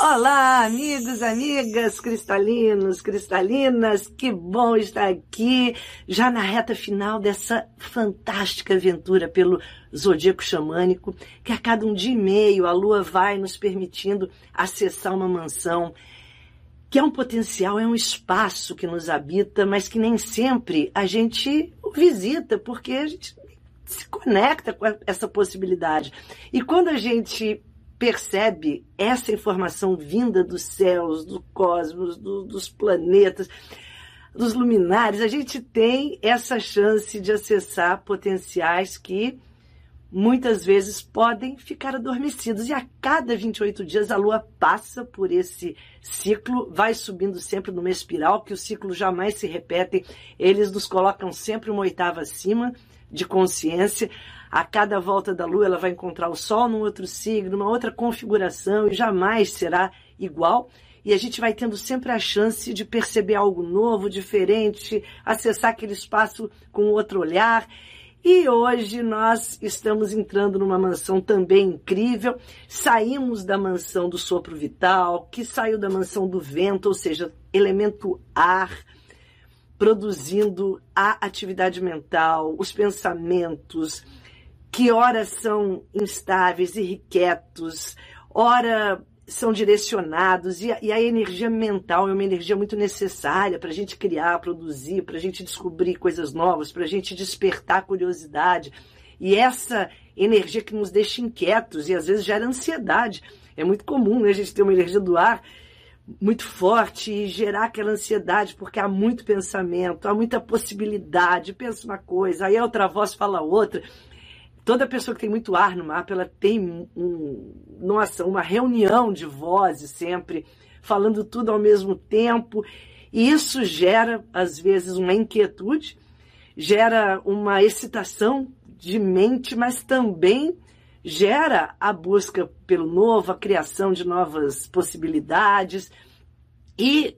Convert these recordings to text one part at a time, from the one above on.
Olá, amigos, amigas, cristalinos, cristalinas, que bom estar aqui já na reta final dessa fantástica aventura pelo zodíaco xamânico, que a cada um dia e meio a lua vai nos permitindo acessar uma mansão que é um potencial, é um espaço que nos habita, mas que nem sempre a gente visita, porque a gente se conecta com essa possibilidade. E quando a gente percebe essa informação vinda dos céus, do cosmos, do, dos planetas, dos luminares, a gente tem essa chance de acessar potenciais que muitas vezes podem ficar adormecidos. E a cada 28 dias a Lua passa por esse ciclo, vai subindo sempre numa espiral, que os ciclos jamais se repetem, eles nos colocam sempre uma oitava acima de consciência. A cada volta da Lua, ela vai encontrar o Sol num outro signo, numa outra configuração e jamais será igual. E a gente vai tendo sempre a chance de perceber algo novo, diferente, acessar aquele espaço com outro olhar. E hoje nós estamos entrando numa mansão também incrível. Saímos da mansão do sopro vital, que saiu da mansão do vento, ou seja, elemento ar, produzindo a atividade mental, os pensamentos, que ora são instáveis, irrequietos, ora são direcionados, e a, e a, energia mental é uma energia muito necessária para a gente criar, produzir, para a gente descobrir coisas novas, para a gente despertar curiosidade. E essa energia que nos deixa inquietos e às vezes gera ansiedade. É muito comum né, a gente ter uma energia do ar muito forte e gerar aquela ansiedade, porque há muito pensamento, há muita possibilidade, pensa uma coisa, aí a outra voz fala outra, Toda pessoa que tem muito ar no mapa, ela tem um, nossa, uma reunião de vozes sempre, falando tudo ao mesmo tempo. E isso gera, às vezes, uma inquietude, gera uma excitação de mente, mas também gera a busca pelo novo, a criação de novas possibilidades. E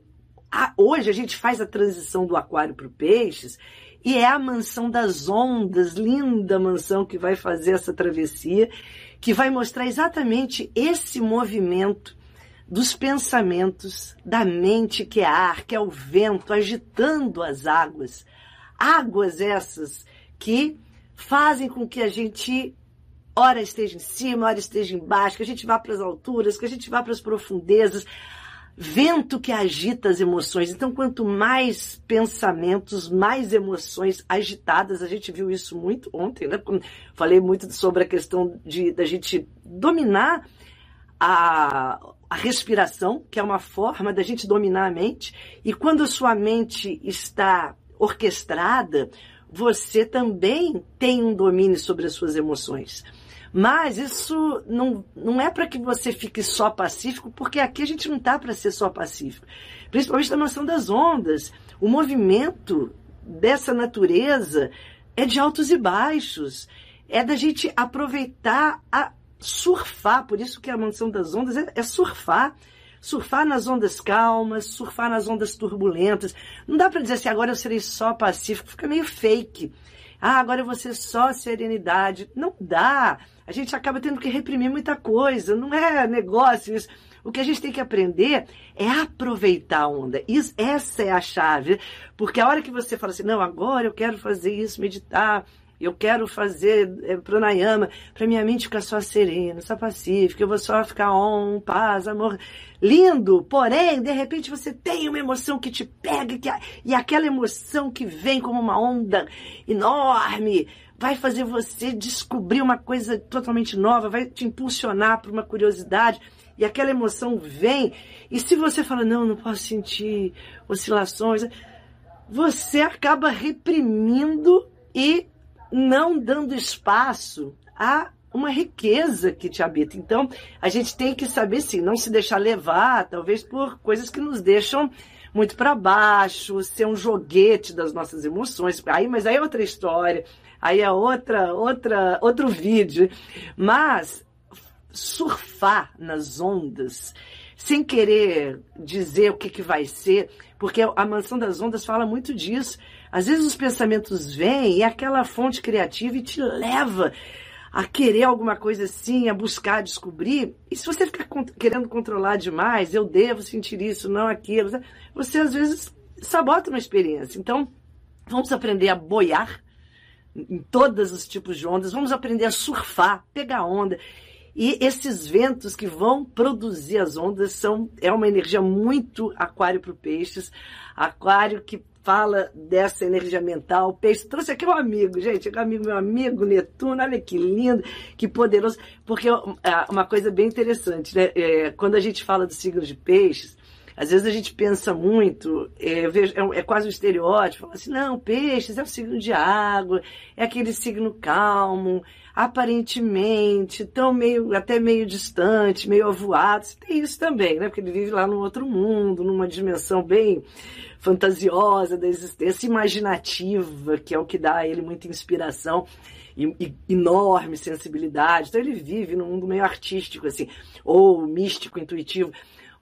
a, hoje a gente faz a transição do aquário para o peixes e é a mansão das ondas, linda mansão que vai fazer essa travessia, que vai mostrar exatamente esse movimento dos pensamentos, da mente que é ar, que é o vento agitando as águas. Águas essas que fazem com que a gente ora esteja em cima, ora esteja embaixo, que a gente vá para as alturas, que a gente vá para as profundezas vento que agita as emoções. Então, quanto mais pensamentos, mais emoções agitadas, a gente viu isso muito ontem, né? Falei muito sobre a questão de da gente dominar a, a respiração, que é uma forma da gente dominar a mente. E quando a sua mente está orquestrada, você também tem um domínio sobre as suas emoções. Mas isso não, não é para que você fique só pacífico, porque aqui a gente não está para ser só pacífico. Principalmente na noção das ondas. O movimento dessa natureza é de altos e baixos. É da gente aproveitar a surfar. Por isso que a mansão das ondas é, é surfar surfar nas ondas calmas, surfar nas ondas turbulentas. Não dá para dizer assim, agora eu serei só pacífico, fica meio fake. Ah, agora eu vou ser só serenidade. Não dá. A gente acaba tendo que reprimir muita coisa. Não é negócio isso. O que a gente tem que aprender é aproveitar a onda. Isso, essa é a chave. Porque a hora que você fala assim, não, agora eu quero fazer isso, meditar, eu quero fazer é, pranayama, para minha mente ficar só serena, só pacífica, eu vou só ficar on, paz, amor. Lindo, porém, de repente você tem uma emoção que te pega, que, e aquela emoção que vem como uma onda enorme, vai fazer você descobrir uma coisa totalmente nova, vai te impulsionar para uma curiosidade e aquela emoção vem. E se você fala, não, não posso sentir oscilações, você acaba reprimindo e não dando espaço a uma riqueza que te habita. Então, a gente tem que saber, sim, não se deixar levar, talvez por coisas que nos deixam muito para baixo, ser um joguete das nossas emoções. Aí, mas aí é outra história, aí é outra, outra, outro vídeo. Mas surfar nas ondas, sem querer dizer o que, que vai ser, porque a Mansão das Ondas fala muito disso. Às vezes os pensamentos vêm e é aquela fonte criativa e te leva a querer alguma coisa assim, a buscar descobrir. E se você ficar querendo controlar demais, eu devo sentir isso, não aquilo, você às vezes sabota uma experiência. Então, vamos aprender a boiar em todos os tipos de ondas, vamos aprender a surfar, pegar onda. E esses ventos que vão produzir as ondas são é uma energia muito aquário para peixes, aquário que fala dessa energia mental. Peixe trouxe aqui um amigo, gente, um amigo, meu amigo Netuno, olha que lindo, que poderoso. Porque é uma coisa bem interessante, né? É, quando a gente fala do signo de peixes, às vezes a gente pensa muito, é, é, é quase um estereótipo, assim, não, peixes é o signo de água, é aquele signo calmo, aparentemente, tão meio, até meio distante, meio avoado. Tem isso também, né? Porque ele vive lá no outro mundo, numa dimensão bem fantasiosa da existência, imaginativa, que é o que dá a ele muita inspiração e, e enorme sensibilidade. Então ele vive num mundo meio artístico, assim, ou místico, intuitivo.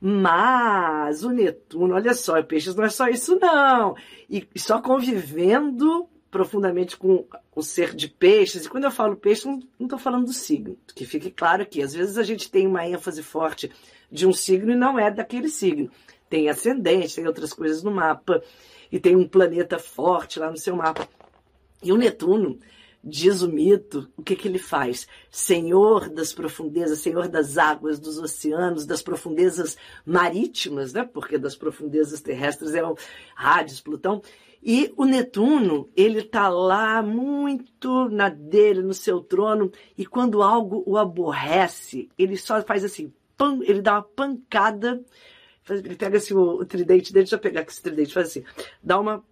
Mas o Netuno, olha só, peixes não é só isso, não. E só convivendo profundamente com o ser de peixes. E quando eu falo peixe, não estou falando do signo, que fique claro aqui. Às vezes a gente tem uma ênfase forte de um signo e não é daquele signo. Tem ascendente, tem outras coisas no mapa, e tem um planeta forte lá no seu mapa. E o Netuno, diz o mito, o que, que ele faz? Senhor das profundezas, senhor das águas, dos oceanos, das profundezas marítimas, né? Porque das profundezas terrestres o Hades, Plutão. E o Netuno, ele tá lá muito na dele, no seu trono, e quando algo o aborrece, ele só faz assim, pan, ele dá uma pancada, ele pega assim o, o tridente dele, deixa eu pegar aqui esse tridente, faz assim, dá uma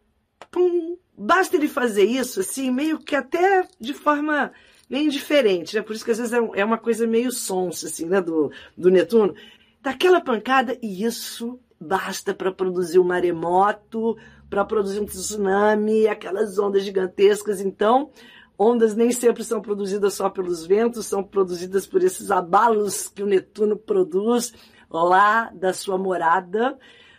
pum, basta ele fazer isso, assim, meio que até de forma bem diferente, né? Por isso que às vezes é, é uma coisa meio sonsa, assim, né, do, do Netuno. Daquela pancada, e isso basta para produzir um maremoto, para produzir um tsunami, aquelas ondas gigantescas. Então, ondas nem sempre são produzidas só pelos ventos, são produzidas por esses abalos que o Netuno produz lá da sua morada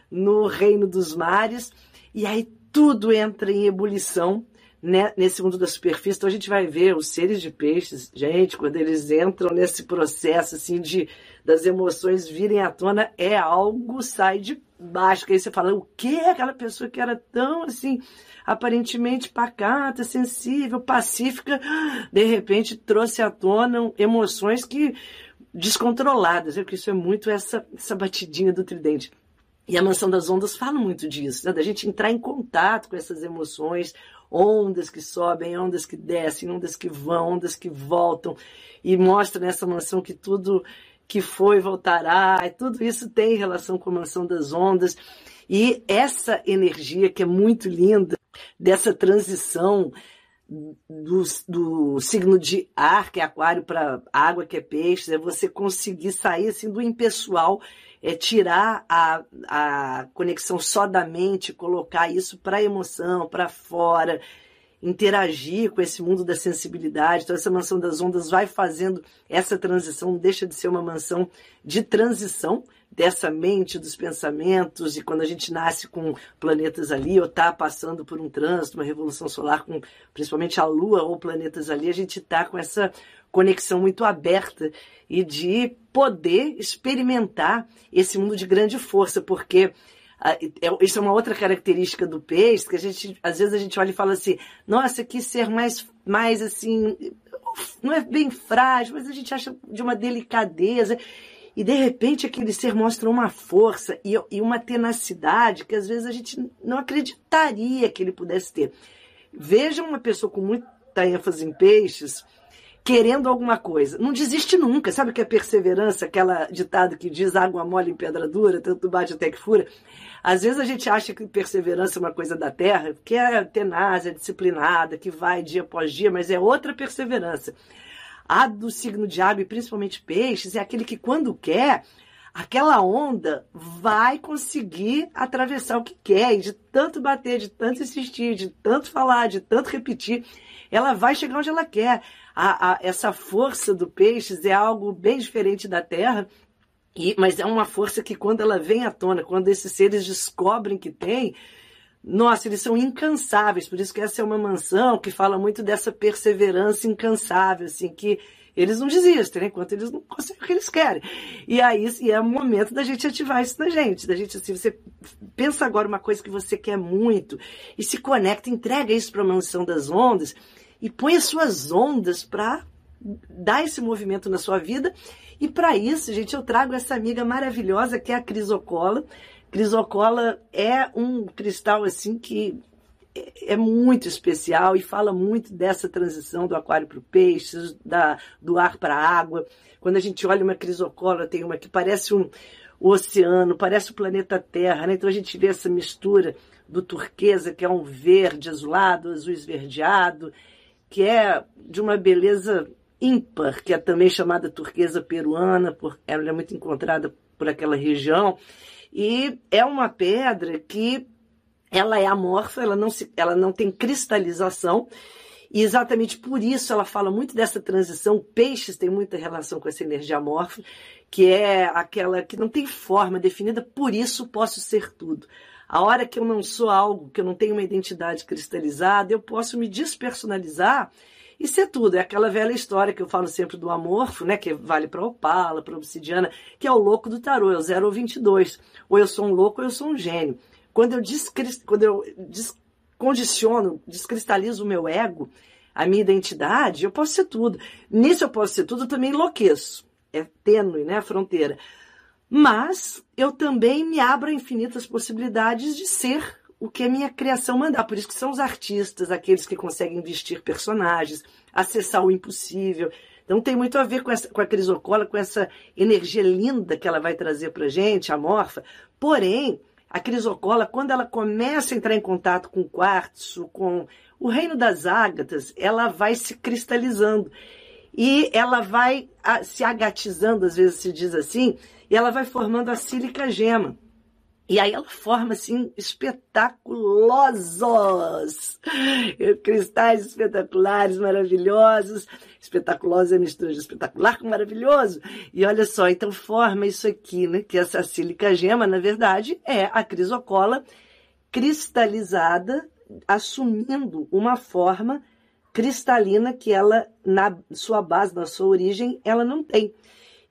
no reino dos mares. E aí tudo entra em ebulição né, nesse mundo da superfície. Então a gente vai ver os seres de peixes, gente, quando eles entram nesse processo assim de das emoções virem à tona, é algo sai de baixo. Que aí você fala, o que aquela pessoa que era tão assim aparentemente pacata, sensível, pacífica, de repente trouxe à tona emoções que descontroladas. Porque isso é muito essa essa batidinha do tridente. E a Mansão das Ondas fala muito disso, né? da gente entrar em contato com essas emoções, ondas que sobem, ondas que descem, ondas que vão, ondas que voltam, e mostra nessa mansão que tudo que foi voltará, e tudo isso tem relação com a Mansão das Ondas. E essa energia que é muito linda, dessa transição do, do signo de ar, que é aquário, para água, que é peixe, é você conseguir sair assim, do impessoal é tirar a, a conexão só da mente, colocar isso para a emoção, para fora, interagir com esse mundo da sensibilidade. Então, essa mansão das ondas vai fazendo essa transição, deixa de ser uma mansão de transição dessa mente, dos pensamentos, e quando a gente nasce com planetas ali, ou está passando por um trânsito, uma revolução solar, com principalmente a Lua ou planetas ali, a gente está com essa conexão muito aberta e de poder experimentar esse mundo de grande força, porque isso é uma outra característica do peixe, que a gente, às vezes a gente olha e fala assim, nossa, que ser mais, mais assim, não é bem frágil, mas a gente acha de uma delicadeza. E de repente aquele ser mostra uma força e, e uma tenacidade que às vezes a gente não acreditaria que ele pudesse ter. Veja uma pessoa com muita ênfase em peixes, querendo alguma coisa. Não desiste nunca. Sabe o que é perseverança? Aquela ditado que diz água mole em pedra dura, tanto bate até que fura. Às vezes a gente acha que perseverança é uma coisa da terra, que é tenaz, é disciplinada, que vai dia após dia, mas é outra perseverança. A do signo de água, e principalmente peixes, é aquele que quando quer, aquela onda vai conseguir atravessar o que quer, e de tanto bater, de tanto insistir, de tanto falar, de tanto repetir, ela vai chegar onde ela quer. A, a, essa força do peixes é algo bem diferente da terra, e, mas é uma força que quando ela vem à tona, quando esses seres descobrem que tem, nossa, eles são incansáveis, por isso que essa é uma mansão que fala muito dessa perseverança incansável, assim, que eles não desistem, né? Enquanto eles não conseguem o que eles querem. E aí e é o momento da gente ativar isso na gente, da gente assim, você pensa agora uma coisa que você quer muito e se conecta, entrega isso para a mansão das ondas e põe as suas ondas para dar esse movimento na sua vida. E para isso, gente, eu trago essa amiga maravilhosa que é a Crisocola. Crisocola é um cristal assim que é muito especial e fala muito dessa transição do aquário para o peixe, da, do ar para a água. Quando a gente olha uma crisocola, tem uma que parece um, o oceano, parece o planeta Terra, né? Então a gente vê essa mistura do turquesa, que é um verde azulado, azul esverdeado, que é de uma beleza ímpar, que é também chamada turquesa peruana, porque ela é muito encontrada por aquela região. E é uma pedra que ela é amorfa, ela não, se, ela não tem cristalização, e exatamente por isso ela fala muito dessa transição. Peixes tem muita relação com essa energia amorfa, que é aquela que não tem forma definida, por isso posso ser tudo. A hora que eu não sou algo, que eu não tenho uma identidade cristalizada, eu posso me despersonalizar e ser tudo. É aquela velha história que eu falo sempre do amorfo, né? Que vale para opala, para obsidiana, que é o louco do tarô, é o 0 ou 22. Ou eu sou um louco ou eu sou um gênio. Quando eu. Quando eu descondiciono, descristalizo o meu ego, a minha identidade, eu posso ser tudo. Nisso eu posso ser tudo, eu também enlouqueço. É tênue, né? A fronteira. Mas eu também me abro a infinitas possibilidades de ser o que a minha criação mandar. Por isso que são os artistas, aqueles que conseguem vestir personagens, acessar o impossível. Então tem muito a ver com, essa, com a crisocola, com essa energia linda que ela vai trazer para gente, amorfa. Porém, a crisocola, quando ela começa a entrar em contato com o quartzo, com o reino das ágatas, ela vai se cristalizando. E ela vai se agatizando, às vezes se diz assim, e ela vai formando a sílica gema. E aí ela forma, assim, espetaculosos! Cristais espetaculares, maravilhosos. Espetaculosos é mistura de espetacular com maravilhoso. E olha só, então forma isso aqui, né? Que essa sílica gema, na verdade, é a crisocola cristalizada, assumindo uma forma cristalina que ela, na sua base, na sua origem, ela não tem.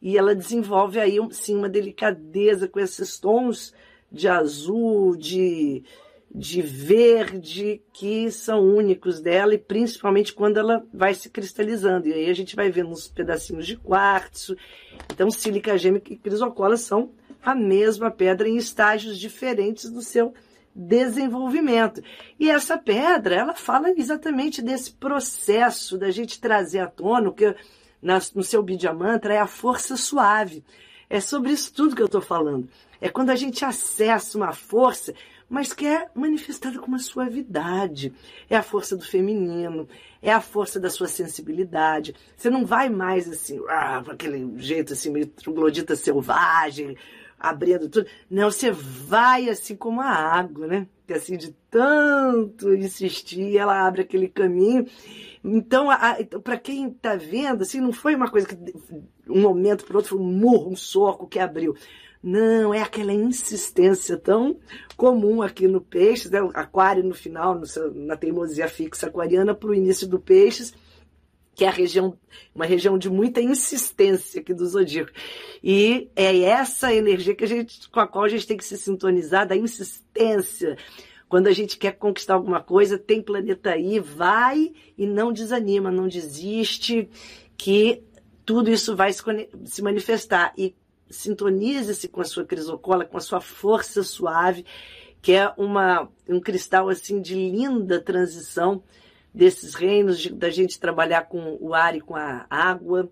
E ela desenvolve aí, sim, uma delicadeza com esses tons de azul, de, de verde, que são únicos dela, e principalmente quando ela vai se cristalizando. E aí a gente vai vendo uns pedacinhos de quartzo. Então, sílica gêmica e crisocola são a mesma pedra em estágios diferentes do seu desenvolvimento. E essa pedra, ela fala exatamente desse processo da gente trazer à tona que no seu Bidya Mantra é a força suave. É sobre isso tudo que eu estou falando. É quando a gente acessa uma força, mas que é manifestada com uma suavidade. É a força do feminino, é a força da sua sensibilidade. Você não vai mais assim, ah, aquele jeito assim, meio troglodita selvagem, abrindo tudo. Não, você vai assim como a água, né? Que assim, de tanto insistir, ela abre aquele caminho. Então, então para quem está vendo, assim, não foi uma coisa que um momento para outro foi um murro, um soco que abriu. Não, é aquela insistência tão comum aqui no peixe, né? aquário no final, no seu, na teimosia fixa aquariana, para o início do peixes, que é a região, uma região de muita insistência aqui do zodíaco. E é essa energia que a gente, com a qual a gente tem que se sintonizar, da insistência. Quando a gente quer conquistar alguma coisa, tem planeta aí, vai e não desanima, não desiste, que tudo isso vai se, manifestar. E sintonize-se com a sua crisocola, com a sua força suave, que é uma, um cristal assim de linda transição desses reinos, de, da gente trabalhar com o ar e com a água,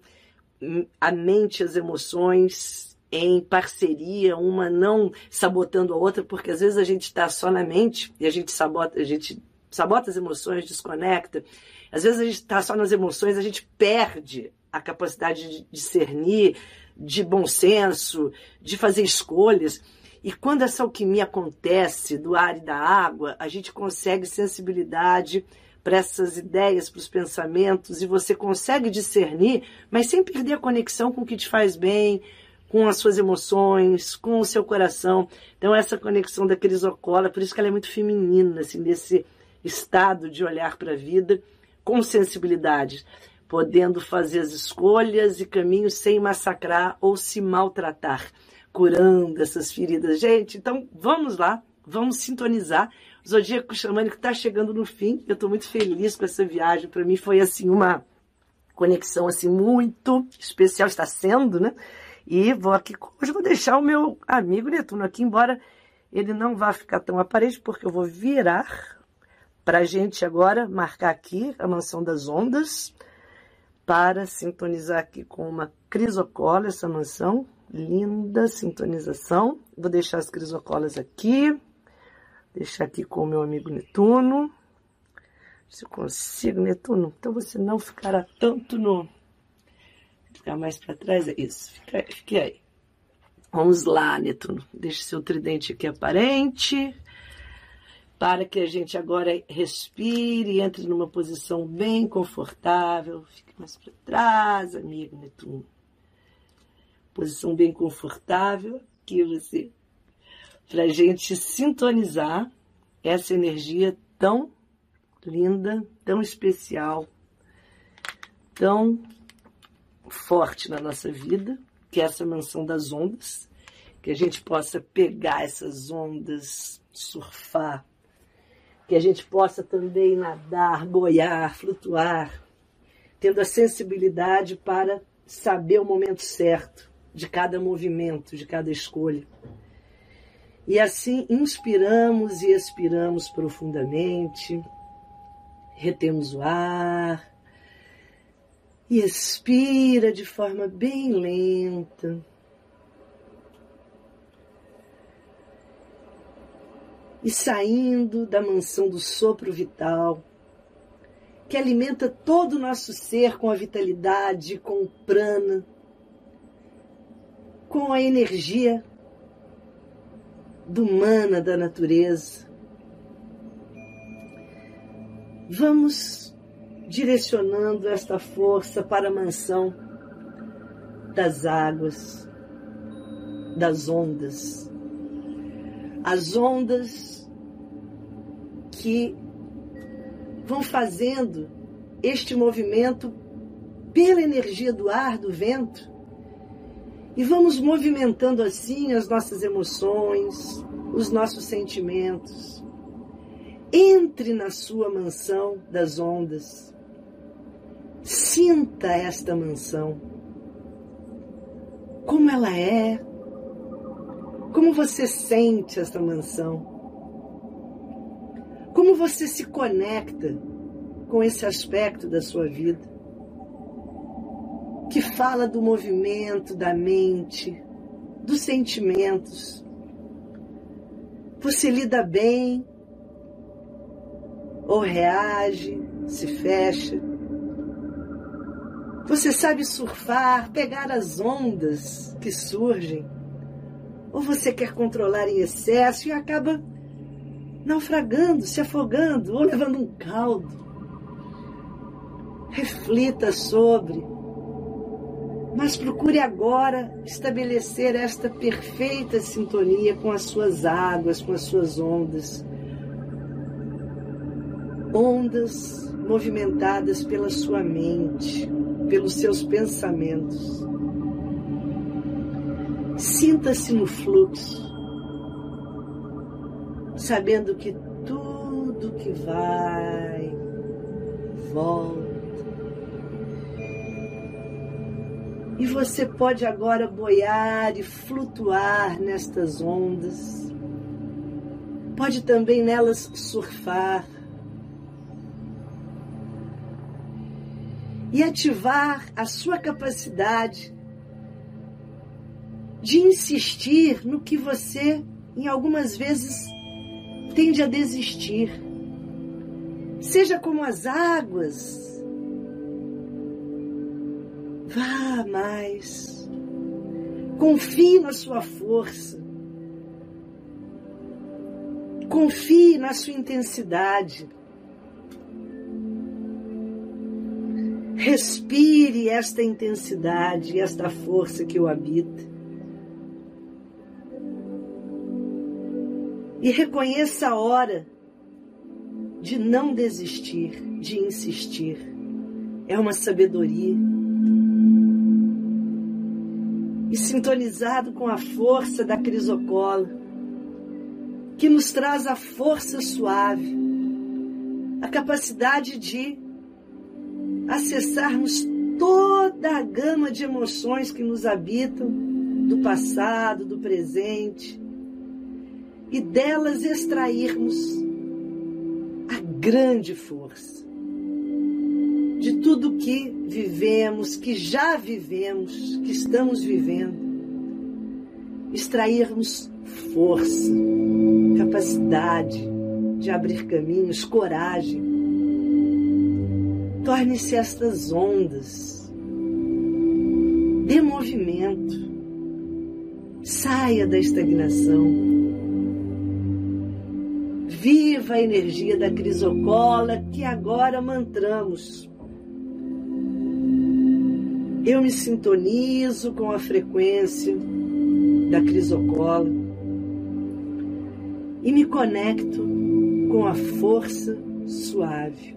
a mente, as emoções em parceria, uma não sabotando a outra, porque às vezes a gente está só na mente e a gente sabota, a gente sabota as emoções, desconecta. Às vezes a gente está só nas emoções, a gente perde a capacidade de discernir, de bom senso, de fazer escolhas. E quando essa alquimia acontece do ar e da água, a gente consegue sensibilidade para essas ideias, para os pensamentos, e você consegue discernir, mas sem perder a conexão com o que te faz bem, com as suas emoções, com o seu coração. Então, essa conexão da crisocola, por isso que ela é muito feminina, assim, desse estado de olhar para a vida com sensibilidade, podendo fazer as escolhas e caminhos sem massacrar ou se maltratar curando essas feridas. Gente, então vamos lá, vamos sintonizar. O Zodíaco Xamânico está chegando no fim. Eu estou muito feliz com essa viagem. Para mim foi assim uma conexão assim muito especial, está sendo, né? E vou aqui, hoje vou deixar o meu amigo Netuno aqui, embora ele não vá ficar tão aparente, porque eu vou virar para a gente agora marcar aqui a Mansão das Ondas, para sintonizar aqui com uma crisocola, essa mansão, linda sintonização. Vou deixar as crisocolas aqui. Deixar aqui com o meu amigo Netuno. Se eu consigo, Netuno. Então você não ficará tanto no. Ficar mais para trás. É isso. Fica, fique aí. Vamos lá, Netuno. Deixe seu tridente aqui aparente. Para que a gente agora respire e entre numa posição bem confortável. Fique mais para trás, amigo Netuno posição bem confortável, que você, para a gente sintonizar essa energia tão linda, tão especial, tão forte na nossa vida, que é essa mansão das ondas, que a gente possa pegar essas ondas, surfar, que a gente possa também nadar, boiar, flutuar, tendo a sensibilidade para saber o momento certo, de cada movimento, de cada escolha. E assim inspiramos e expiramos profundamente, retemos o ar e expira de forma bem lenta. E saindo da mansão do sopro vital, que alimenta todo o nosso ser com a vitalidade, com o prana, com a energia do mana da natureza. Vamos direcionando esta força para a mansão das águas, das ondas. As ondas que vão fazendo este movimento pela energia do ar, do vento, e vamos movimentando assim as nossas emoções, os nossos sentimentos. Entre na sua mansão das ondas. Sinta esta mansão. Como ela é. Como você sente esta mansão. Como você se conecta com esse aspecto da sua vida que fala do movimento da mente, dos sentimentos. Você lida bem ou reage, se fecha. Você sabe surfar, pegar as ondas que surgem. Ou você quer controlar em excesso e acaba naufragando, se afogando ou levando um caldo. Reflita sobre mas procure agora estabelecer esta perfeita sintonia com as suas águas, com as suas ondas. Ondas movimentadas pela sua mente, pelos seus pensamentos. Sinta-se no fluxo, sabendo que tudo que vai, volta E você pode agora boiar e flutuar nestas ondas. Pode também nelas surfar. E ativar a sua capacidade de insistir no que você, em algumas vezes, tende a desistir. Seja como as águas Vá mais. Confie na sua força. Confie na sua intensidade. Respire esta intensidade, esta força que o habita. E reconheça a hora de não desistir, de insistir. É uma sabedoria. E sintonizado com a força da crisocola, que nos traz a força suave, a capacidade de acessarmos toda a gama de emoções que nos habitam do passado, do presente, e delas extrairmos a grande força de tudo que vivemos, que já vivemos, que estamos vivendo. Extrairmos força, capacidade de abrir caminhos, coragem Torne-se estas ondas. Dê movimento. Saia da estagnação. Viva a energia da crisocola que agora mantramos. Eu me sintonizo com a frequência da crisocola e me conecto com a força suave.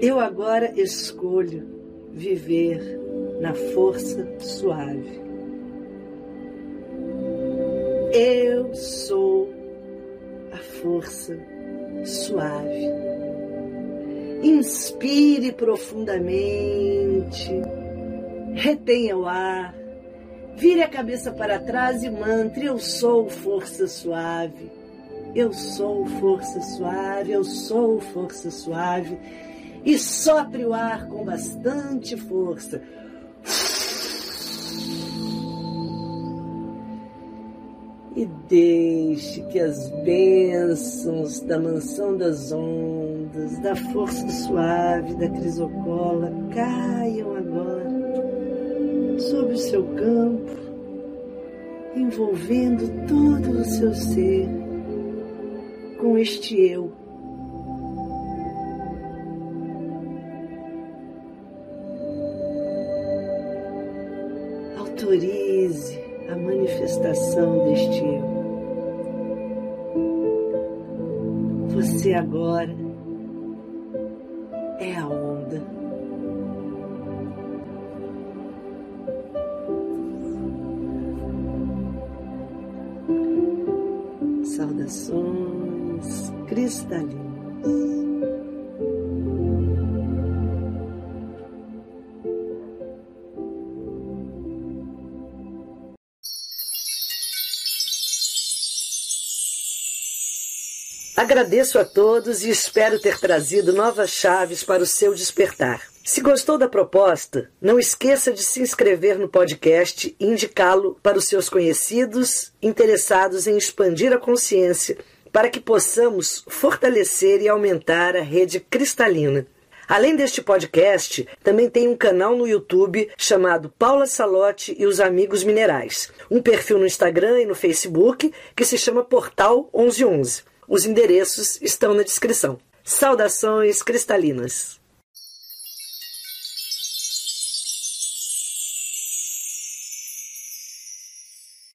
Eu agora escolho viver na força suave. Eu sou a força suave. Inspire profundamente, retenha o ar, vire a cabeça para trás e mantre: Eu sou força suave. Eu sou força suave, eu sou força suave e sopre o ar com bastante força. E deixe que as bênçãos da mansão das ondas, da força suave da crisocola caiam agora sobre o seu campo, envolvendo todo o seu ser com este eu autorize a manifestação deste eu. Você agora Agradeço a todos e espero ter trazido novas chaves para o seu despertar. Se gostou da proposta, não esqueça de se inscrever no podcast e indicá-lo para os seus conhecidos interessados em expandir a consciência, para que possamos fortalecer e aumentar a rede cristalina. Além deste podcast, também tem um canal no YouTube chamado Paula Salote e os Amigos Minerais, um perfil no Instagram e no Facebook que se chama Portal 1111. Os endereços estão na descrição. Saudações cristalinas!